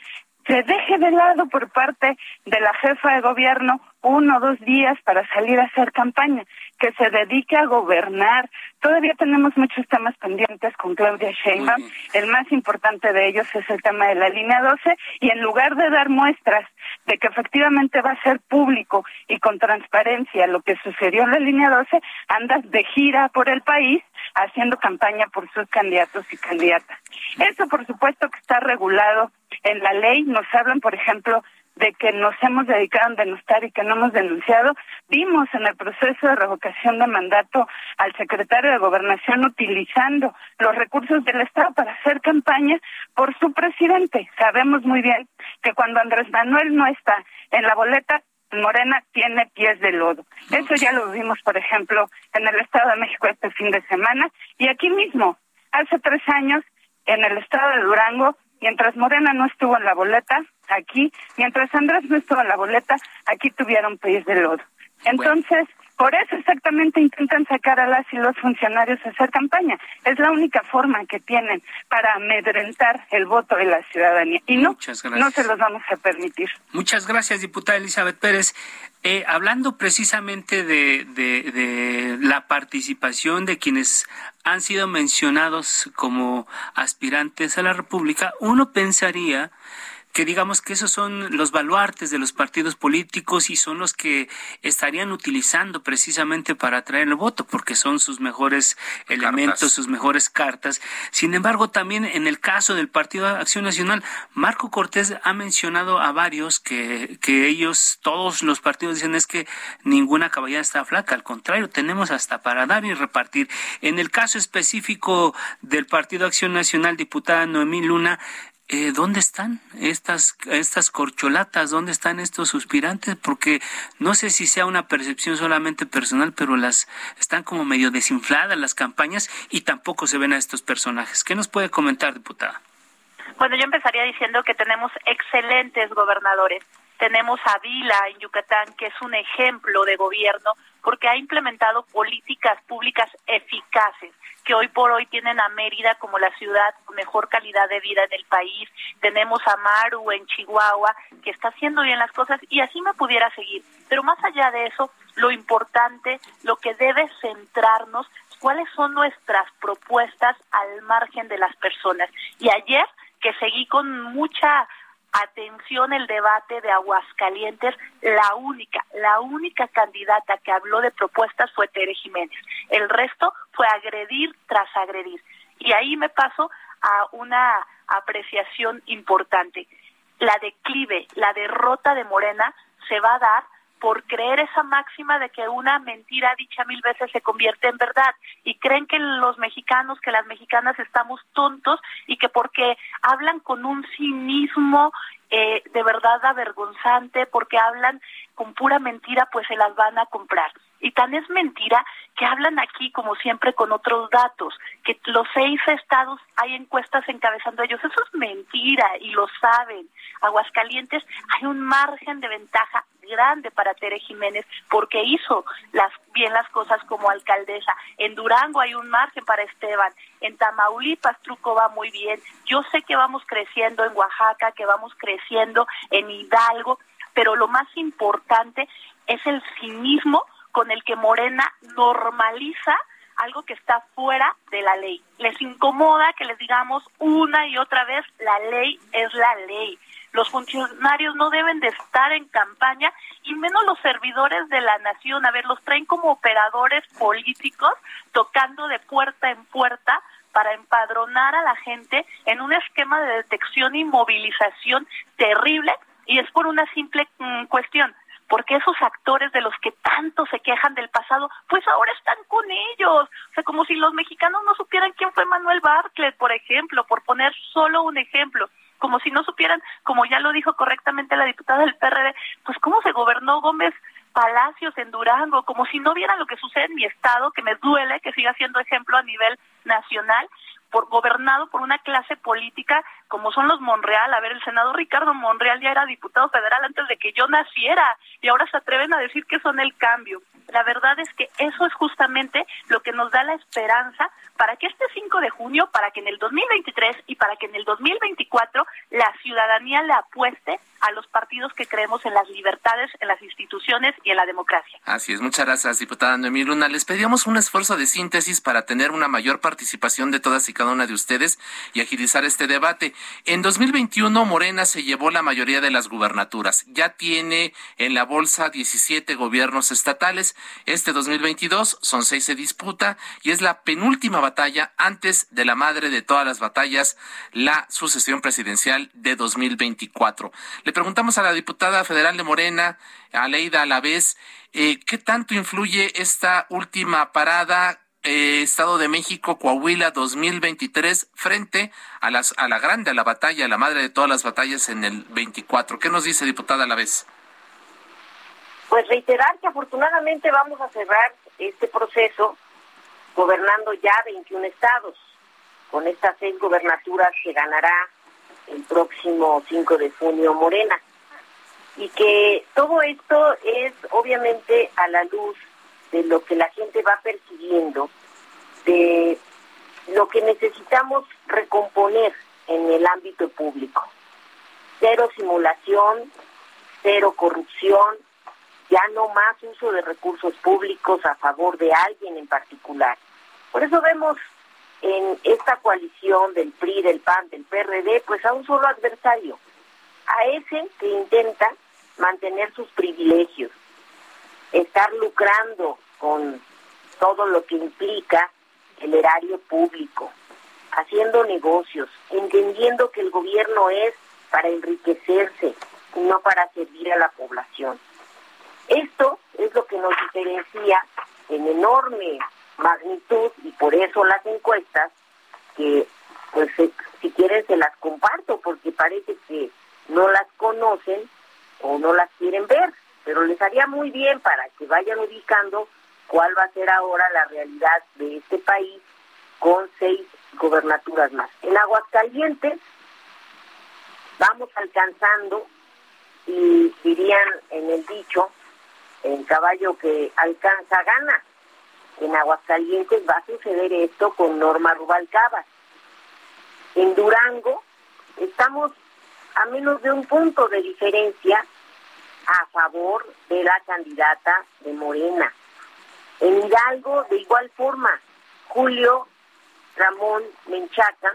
se deje de lado por parte de la jefa de gobierno uno o dos días para salir a hacer campaña, que se dedique a gobernar. Todavía tenemos muchos temas pendientes con Claudia Sheinbaum. El más importante de ellos es el tema de la línea 12 y en lugar de dar muestras de que efectivamente va a ser público y con transparencia lo que sucedió en la línea 12, andas de gira por el país haciendo campaña por sus candidatos y candidatas. Eso, por supuesto, que está regulado en la ley. Nos hablan, por ejemplo, de que nos hemos dedicado a denunciar y que no hemos denunciado. Vimos en el proceso de revocación de mandato al secretario de Gobernación utilizando los recursos del Estado para hacer campaña por su presidente. Sabemos muy bien que cuando Andrés Manuel no está en la boleta, Morena tiene pies de lodo. Eso ya lo vimos, por ejemplo, en el Estado de México este fin de semana y aquí mismo, hace tres años, en el Estado de Durango, mientras Morena no estuvo en la boleta, aquí, mientras Andrés no estuvo en la boleta, aquí tuvieron pies de lodo. Entonces, por eso exactamente intentan sacar a las y los funcionarios a hacer campaña. Es la única forma que tienen para amedrentar el voto de la ciudadanía. Y no, no se los vamos a permitir. Muchas gracias, diputada Elizabeth Pérez. Eh, hablando precisamente de, de la participación de quienes han sido mencionados como aspirantes a la República, uno pensaría que digamos que esos son los baluartes de los partidos políticos y son los que estarían utilizando precisamente para atraer el voto, porque son sus mejores elementos, sus mejores cartas. Sin embargo, también en el caso del Partido de Acción Nacional, Marco Cortés ha mencionado a varios que, que ellos, todos los partidos dicen es que ninguna caballada está flaca, al contrario, tenemos hasta para dar y repartir. En el caso específico del Partido Acción Nacional, diputada Noemí Luna, eh, ¿dónde están estas, estas corcholatas? ¿Dónde están estos suspirantes? Porque no sé si sea una percepción solamente personal, pero las están como medio desinfladas las campañas y tampoco se ven a estos personajes. ¿Qué nos puede comentar, diputada? Bueno, yo empezaría diciendo que tenemos excelentes gobernadores. Tenemos a Vila en Yucatán, que es un ejemplo de gobierno porque ha implementado políticas públicas eficaces que hoy por hoy tienen a Mérida como la ciudad con mejor calidad de vida en el país. Tenemos a Maru en Chihuahua, que está haciendo bien las cosas y así me pudiera seguir. Pero más allá de eso, lo importante, lo que debe centrarnos, cuáles son nuestras propuestas al margen de las personas. Y ayer, que seguí con mucha atención el debate de Aguascalientes, la única, la única candidata que habló de propuestas fue Tere Jiménez. El resto fue agredir tras agredir. Y ahí me paso a una apreciación importante. La declive, la derrota de Morena se va a dar por creer esa máxima de que una mentira dicha mil veces se convierte en verdad y creen que los mexicanos, que las mexicanas estamos tontos y que porque hablan con un cinismo eh, de verdad avergonzante, porque hablan con pura mentira, pues se las van a comprar. Y tan es mentira que hablan aquí, como siempre, con otros datos, que los seis estados hay encuestas encabezando ellos. Eso es mentira y lo saben. Aguascalientes hay un margen de ventaja grande para Tere Jiménez porque hizo las bien las cosas como alcaldesa. En Durango hay un margen para Esteban. En Tamaulipas Truco va muy bien. Yo sé que vamos creciendo en Oaxaca, que vamos creciendo en Hidalgo, pero lo más importante es el cinismo con el que Morena normaliza algo que está fuera de la ley. Les incomoda que les digamos una y otra vez, la ley es la ley. Los funcionarios no deben de estar en campaña y menos los servidores de la nación. A ver, los traen como operadores políticos tocando de puerta en puerta para empadronar a la gente en un esquema de detección y movilización terrible y es por una simple mm, cuestión porque esos actores de los que tanto se quejan del pasado, pues ahora están con ellos. O sea, como si los mexicanos no supieran quién fue Manuel Bartlett, por ejemplo, por poner solo un ejemplo como si no supieran, como ya lo dijo correctamente la diputada del PRD, pues cómo se gobernó Gómez Palacios en Durango, como si no vieran lo que sucede en mi estado, que me duele que siga siendo ejemplo a nivel nacional, por gobernado por una clase política como son los Monreal. A ver, el senador Ricardo Monreal ya era diputado federal antes de que yo naciera y ahora se atreven a decir que son el cambio. La verdad es que eso es justamente lo que nos da la esperanza para que este 5 de junio, para que en el 2023 y para que en el 2024 la ciudadanía le apueste a los partidos que creemos en las libertades, en las instituciones y en la democracia. Así es, muchas gracias, diputada Noemí Luna. Les pedíamos un esfuerzo de síntesis para tener una mayor participación de todas y cada una de ustedes y agilizar este debate. En 2021, Morena se llevó la mayoría de las gubernaturas. Ya tiene en la bolsa 17 gobiernos estatales. Este 2022 son seis se disputa y es la penúltima batalla antes de la madre de todas las batallas, la sucesión presidencial de 2024. Le preguntamos a la diputada federal de Morena, Aleida Alavés, eh, ¿qué tanto influye esta última parada eh, Estado de México, Coahuila 2023 frente a las a la grande, a la batalla, a la madre de todas las batallas en el 24. ¿Qué nos dice diputada Alavés? Pues reiterar que afortunadamente vamos a cerrar este proceso gobernando ya 21 estados, con estas seis gobernaturas que ganará el próximo 5 de junio Morena. Y que todo esto es obviamente a la luz de lo que la gente va percibiendo, de lo que necesitamos recomponer en el ámbito público. Cero simulación, cero corrupción, ya no más uso de recursos públicos a favor de alguien en particular. Por eso vemos en esta coalición del PRI, del PAN, del PRD, pues a un solo adversario, a ese que intenta mantener sus privilegios, estar lucrando con todo lo que implica el erario público, haciendo negocios, entendiendo que el gobierno es para enriquecerse y no para servir a la población. Esto es lo que nos diferencia en enorme magnitud y por eso las encuestas que pues si quieren se las comparto porque parece que no las conocen o no las quieren ver, pero les haría muy bien para que vayan ubicando cuál va a ser ahora la realidad de este país con seis gobernaturas más. En Aguascalientes vamos alcanzando y dirían en el dicho, en caballo que alcanza gana en Aguascalientes va a suceder esto con Norma Rubalcaba. En Durango estamos a menos de un punto de diferencia a favor de la candidata de Morena. En Hidalgo, de igual forma, Julio Ramón Menchaca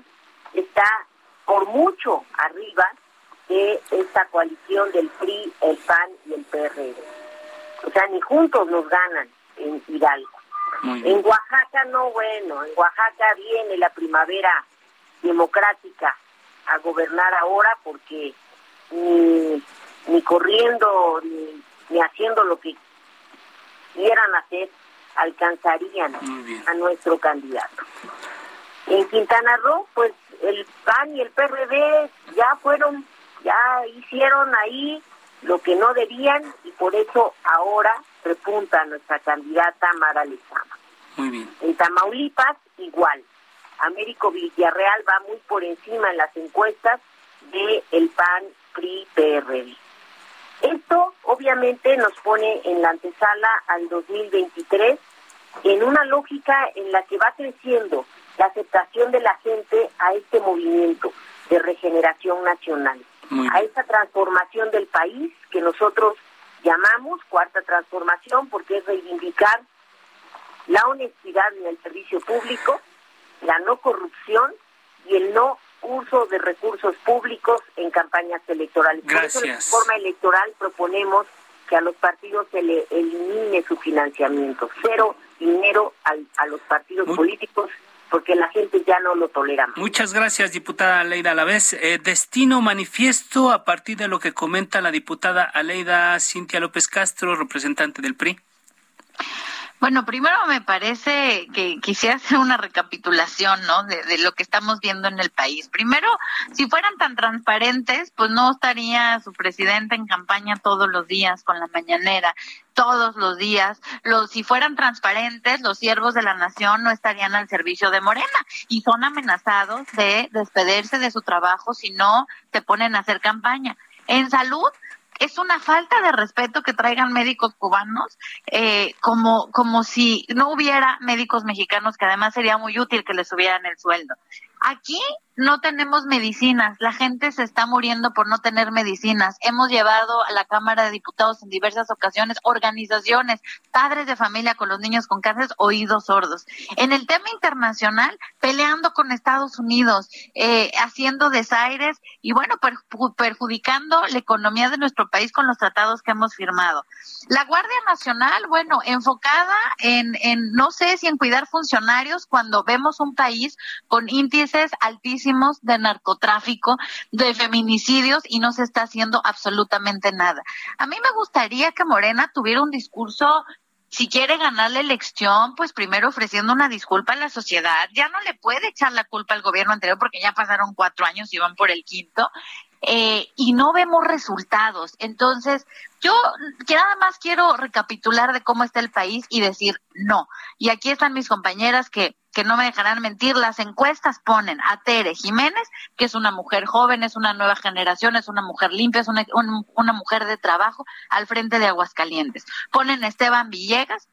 está por mucho arriba de esta coalición del PRI, el PAN y el PRD. O sea, ni juntos nos ganan en Hidalgo. En Oaxaca no, bueno, en Oaxaca viene la primavera democrática a gobernar ahora porque ni, ni corriendo ni, que haciendo lo que quieran hacer, alcanzarían a nuestro candidato. En Quintana Roo, pues el PAN y el PRD ya fueron, ya hicieron ahí lo que no debían y por eso ahora repunta nuestra candidata Mara Lezama. Muy bien. En Tamaulipas, igual. Américo Villarreal va muy por encima en las encuestas de el PAN PRI PRD. Esto obviamente nos pone en la antesala al 2023 en una lógica en la que va creciendo la aceptación de la gente a este movimiento de regeneración nacional, a esta transformación del país que nosotros llamamos cuarta transformación porque es reivindicar la honestidad en el servicio público, la no corrupción y el no uso de recursos públicos en campañas electorales. Gracias. Por eso en la reforma electoral proponemos que a los partidos se le elimine su financiamiento, cero dinero a los partidos políticos porque la gente ya no lo tolera Muchas gracias, diputada Aleida Alavés. Eh, destino manifiesto a partir de lo que comenta la diputada Aleida Cintia López Castro, representante del PRI. Bueno, primero me parece que quisiera hacer una recapitulación, ¿no? De, lo que estamos viendo en el país. Primero, si fueran tan transparentes, pues no estaría su presidente en campaña todos los días con la mañanera, todos los días. Los, si fueran transparentes, los siervos de la nación no estarían al servicio de Morena y son amenazados de despedirse de su trabajo si no se ponen a hacer campaña. En salud, es una falta de respeto que traigan médicos cubanos, eh, como, como si no hubiera médicos mexicanos, que además sería muy útil que les subieran el sueldo. Aquí no tenemos medicinas, la gente se está muriendo por no tener medicinas. Hemos llevado a la Cámara de Diputados en diversas ocasiones organizaciones, padres de familia con los niños con cáncer, oídos sordos. En el tema internacional, peleando con Estados Unidos, eh, haciendo desaires y bueno, perjudicando la economía de nuestro país con los tratados que hemos firmado. La Guardia Nacional, bueno, enfocada en, en no sé si en cuidar funcionarios cuando vemos un país con índices altísimos de narcotráfico, de feminicidios y no se está haciendo absolutamente nada. A mí me gustaría que Morena tuviera un discurso si quiere ganar la elección, pues primero ofreciendo una disculpa a la sociedad. Ya no le puede echar la culpa al gobierno anterior porque ya pasaron cuatro años y van por el quinto. Eh, y no vemos resultados. Entonces, yo nada más quiero recapitular de cómo está el país y decir no. Y aquí están mis compañeras que que no me dejarán mentir, las encuestas ponen a Tere Jiménez, que es una mujer joven, es una nueva generación, es una mujer limpia, es una, una mujer de trabajo, al frente de Aguascalientes. Ponen a Esteban Villegas,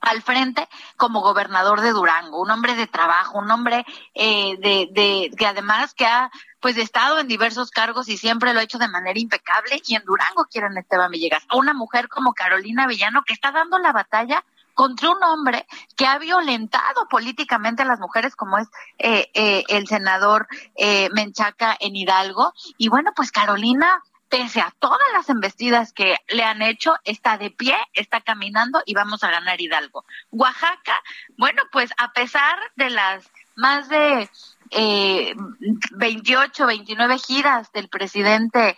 al frente como gobernador de Durango, un hombre de trabajo, un hombre eh, de, de que además que ha pues estado en diversos cargos y siempre lo ha hecho de manera impecable y en Durango quieren a Esteban Villegas, una mujer como Carolina Villano que está dando la batalla contra un hombre que ha violentado políticamente a las mujeres, como es eh, eh, el senador eh, Menchaca en Hidalgo. Y bueno, pues Carolina pese a todas las embestidas que le han hecho, está de pie, está caminando y vamos a ganar Hidalgo. Oaxaca, bueno, pues a pesar de las más de eh, 28, 29 giras del presidente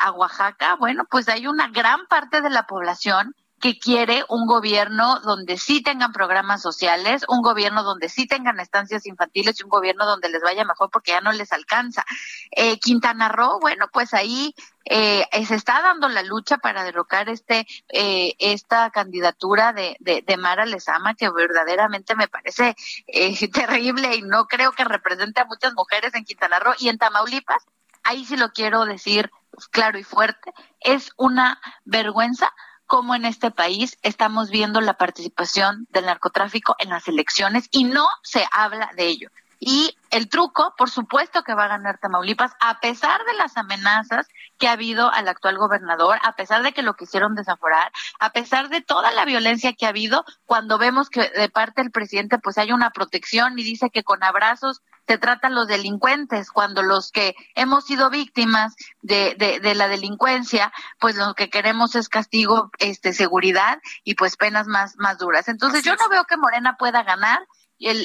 a Oaxaca, bueno, pues hay una gran parte de la población que quiere un gobierno donde sí tengan programas sociales, un gobierno donde sí tengan estancias infantiles y un gobierno donde les vaya mejor porque ya no les alcanza. Eh, Quintana Roo, bueno, pues ahí eh, se está dando la lucha para derrocar este eh, esta candidatura de, de, de, Mara Lezama que verdaderamente me parece eh, (laughs) terrible y no creo que represente a muchas mujeres en Quintana Roo y en Tamaulipas. Ahí sí lo quiero decir claro y fuerte, es una vergüenza cómo en este país estamos viendo la participación del narcotráfico en las elecciones y no se habla de ello. Y el truco, por supuesto que va a ganar Tamaulipas, a pesar de las amenazas que ha habido al actual gobernador, a pesar de que lo quisieron desaforar, a pesar de toda la violencia que ha habido, cuando vemos que de parte del presidente pues hay una protección y dice que con abrazos se tratan los delincuentes, cuando los que hemos sido víctimas de, de, la delincuencia, pues lo que queremos es castigo, este, seguridad y pues penas más, más duras. Entonces yo no veo que Morena pueda ganar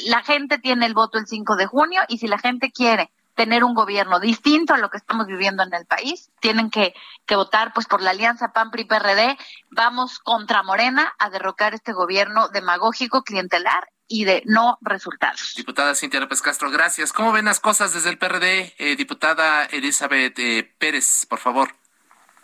la gente tiene el voto el 5 de junio y si la gente quiere tener un gobierno distinto a lo que estamos viviendo en el país. Tienen que, que votar pues por la alianza PAN PRI PRD. Vamos contra Morena a derrocar este gobierno demagógico clientelar y de no resultados. Diputada Cintia López Castro, gracias. ¿Cómo ven las cosas desde el PRD? Eh, diputada Elizabeth eh, Pérez, por favor.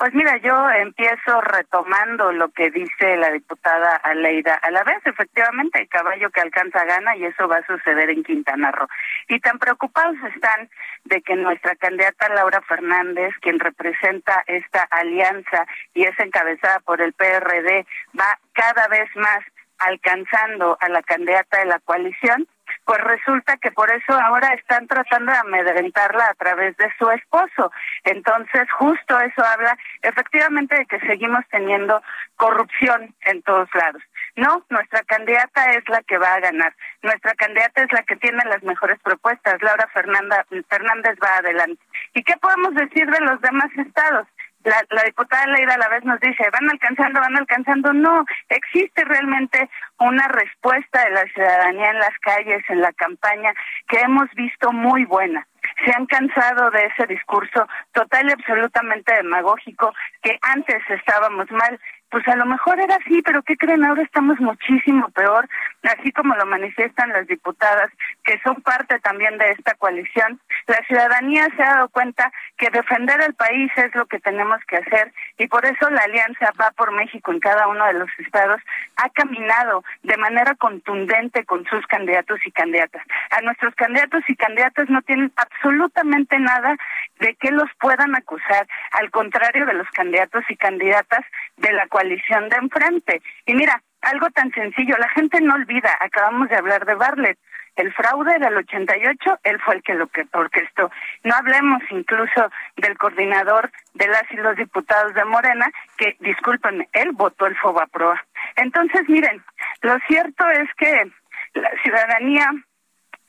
Pues mira, yo empiezo retomando lo que dice la diputada Aleida a la vez. Efectivamente, el caballo que alcanza gana y eso va a suceder en Quintana Roo. Y tan preocupados están de que nuestra candidata Laura Fernández, quien representa esta alianza y es encabezada por el PRD, va cada vez más alcanzando a la candidata de la coalición, pues resulta que por eso ahora están tratando de amedrentarla a través de su esposo. Entonces, justo eso habla efectivamente de que seguimos teniendo corrupción en todos lados. No, nuestra candidata es la que va a ganar. Nuestra candidata es la que tiene las mejores propuestas. Laura Fernanda, Fernández va adelante. ¿Y qué podemos decir de los demás estados? La, la diputada Leida a la vez nos dice, van alcanzando, van alcanzando. No, existe realmente una respuesta de la ciudadanía en las calles, en la campaña, que hemos visto muy buena. Se han cansado de ese discurso total y absolutamente demagógico que antes estábamos mal pues a lo mejor era así, pero ¿qué creen? Ahora estamos muchísimo peor, así como lo manifiestan las diputadas, que son parte también de esta coalición. La ciudadanía se ha dado cuenta que defender el país es lo que tenemos que hacer y por eso la alianza va por México en cada uno de los estados ha caminado de manera contundente con sus candidatos y candidatas. A nuestros candidatos y candidatas no tienen absolutamente nada de que los puedan acusar, al contrario de los candidatos y candidatas de la coalición de enfrente. Y mira, algo tan sencillo, la gente no olvida, acabamos de hablar de Bartlett, el fraude del 88, él fue el que lo que orquestó. No hablemos incluso del coordinador de las y los diputados de Morena, que, discúlpenme, él votó el FOBAPROA. Entonces, miren, lo cierto es que la ciudadanía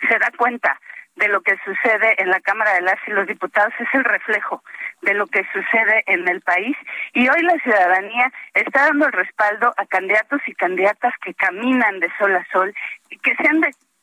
se da cuenta de lo que sucede en la Cámara de las y los Diputados es el reflejo de lo que sucede en el país y hoy la ciudadanía está dando el respaldo a candidatos y candidatas que caminan de sol a sol y que se han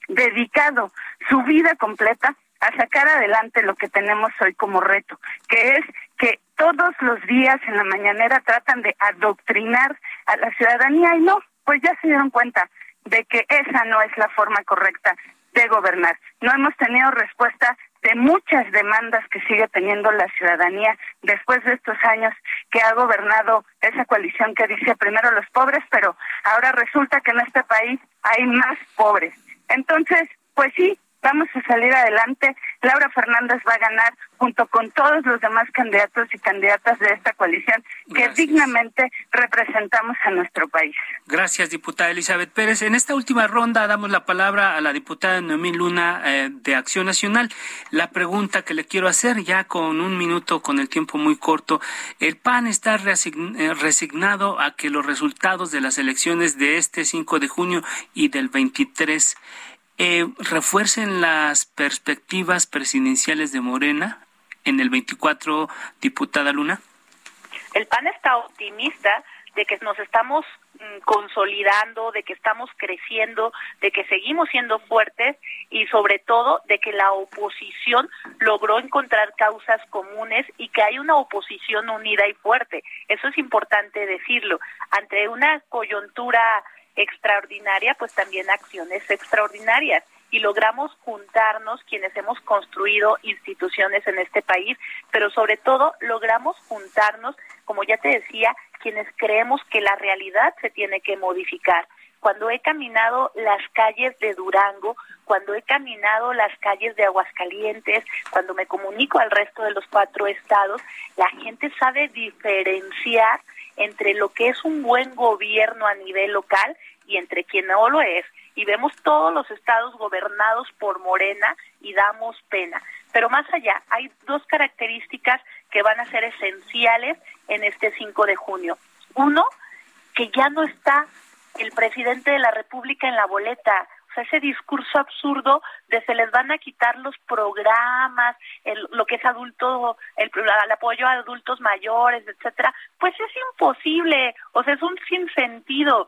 dedicado su vida completa a sacar adelante lo que tenemos hoy como reto, que es que todos los días en la mañanera tratan de adoctrinar a la ciudadanía y no, pues ya se dieron cuenta de que esa no es la forma correcta de gobernar. No hemos tenido respuesta de muchas demandas que sigue teniendo la ciudadanía después de estos años que ha gobernado esa coalición que dice primero los pobres, pero ahora resulta que en este país hay más pobres. Entonces, pues sí, vamos a salir adelante. Laura Fernández va a ganar junto con todos los demás candidatos y candidatas de esta coalición que dignamente representamos a nuestro país. Gracias, diputada Elizabeth Pérez. En esta última ronda damos la palabra a la diputada Noemí Luna eh, de Acción Nacional. La pregunta que le quiero hacer, ya con un minuto, con el tiempo muy corto, ¿el PAN está eh, resignado a que los resultados de las elecciones de este 5 de junio y del 23 eh, refuercen las perspectivas presidenciales de Morena en el 24, diputada Luna? El PAN está optimista de que nos estamos mm, consolidando, de que estamos creciendo, de que seguimos siendo fuertes y sobre todo de que la oposición logró encontrar causas comunes y que hay una oposición unida y fuerte. Eso es importante decirlo. Ante una coyuntura extraordinaria, pues también acciones extraordinarias y logramos juntarnos quienes hemos construido instituciones en este país, pero sobre todo logramos juntarnos, como ya te decía, quienes creemos que la realidad se tiene que modificar. Cuando he caminado las calles de Durango, cuando he caminado las calles de Aguascalientes, cuando me comunico al resto de los cuatro estados, la gente sabe diferenciar entre lo que es un buen gobierno a nivel local y entre quien no lo es. Y vemos todos los estados gobernados por Morena y damos pena. Pero más allá, hay dos características que van a ser esenciales en este 5 de junio. Uno, que ya no está el presidente de la República en la boleta. O sea, ese discurso absurdo de se les van a quitar los programas, el, lo que es adulto, el, el, apoyo a adultos mayores, etcétera, pues es imposible, o sea, es un sinsentido.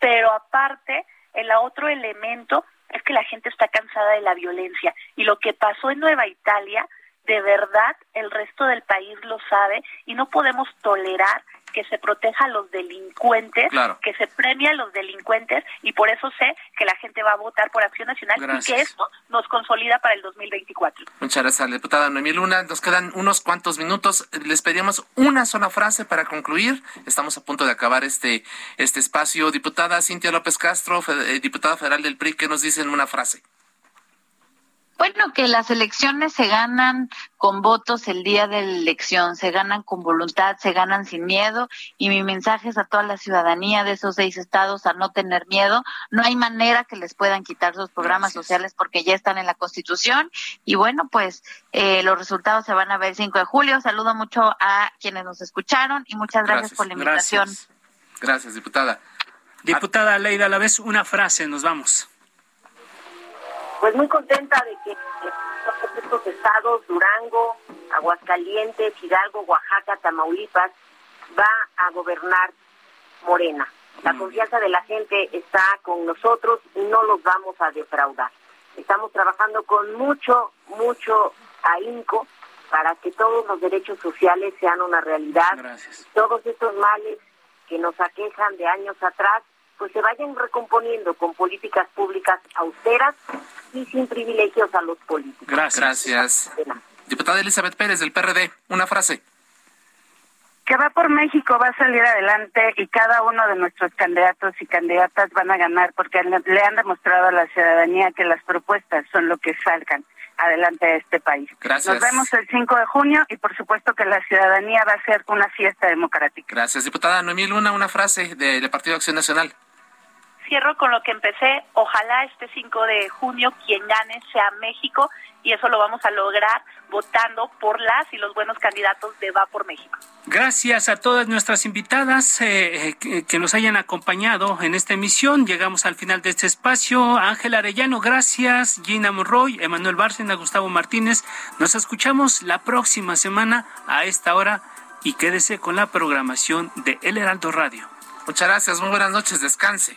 Pero aparte el otro elemento es que la gente está cansada de la violencia. Y lo que pasó en Nueva Italia, de verdad el resto del país lo sabe y no podemos tolerar que se proteja a los delincuentes, que se premia a los delincuentes y por eso sé que la gente va a votar por Acción Nacional y que esto nos consolida para el 2024. Muchas gracias, diputada Noemí Luna. Nos quedan unos cuantos minutos. Les pedimos una sola frase para concluir. Estamos a punto de acabar este, este espacio. Diputada Cintia López Castro, eh, diputada federal del PRI, ¿qué nos dicen una frase? Bueno, que las elecciones se ganan con votos el día de la elección, se ganan con voluntad, se ganan sin miedo y mi mensaje es a toda la ciudadanía de esos seis estados a no tener miedo. No hay manera que les puedan quitar sus programas sociales porque ya están en la Constitución y bueno, pues eh, los resultados se van a ver el 5 de julio. Saludo mucho a quienes nos escucharon y muchas gracias, por la invitación. Gracias, gracias diputada. Diputada Leida, a la vez una frase, nos vamos pues muy contenta de que estos estados, Durango, Aguascalientes, Hidalgo, Oaxaca, Tamaulipas, va a gobernar Morena. La confianza de la gente está con nosotros y no los vamos a defraudar. Estamos trabajando con mucho, mucho ahínco para que todos los derechos sociales sean una realidad. Todos estos males que nos aquejan de años atrás pues se vayan recomponiendo con políticas públicas austeras y sin privilegios a los políticos. Gracias. Diputada Elizabeth Pérez del PRD, una frase. Que va por México, va a salir adelante y cada uno de nuestros candidatos y candidatas van a ganar porque le han demostrado a la ciudadanía que las propuestas son lo que salgan adelante a este país. Gracias. Nos vemos el 5 de junio y por supuesto que la ciudadanía va a ser una fiesta democrática. Gracias. Diputada Noemí Luna, una frase del Partido Acción Nacional cierro con lo que empecé. Ojalá este 5 de junio quien gane sea México y eso lo vamos a lograr votando por las y los buenos candidatos de Va por México. Gracias a todas nuestras invitadas eh, que, nos hayan acompañado en esta emisión. Llegamos al final de este espacio. Ángela Arellano, gracias. Gina Monroy, Emanuel Bárcena, Gustavo Martínez. Nos escuchamos la próxima semana a esta hora y quédese con la programación de El Heraldo Radio. Muchas gracias, muy buenas noches, descanse.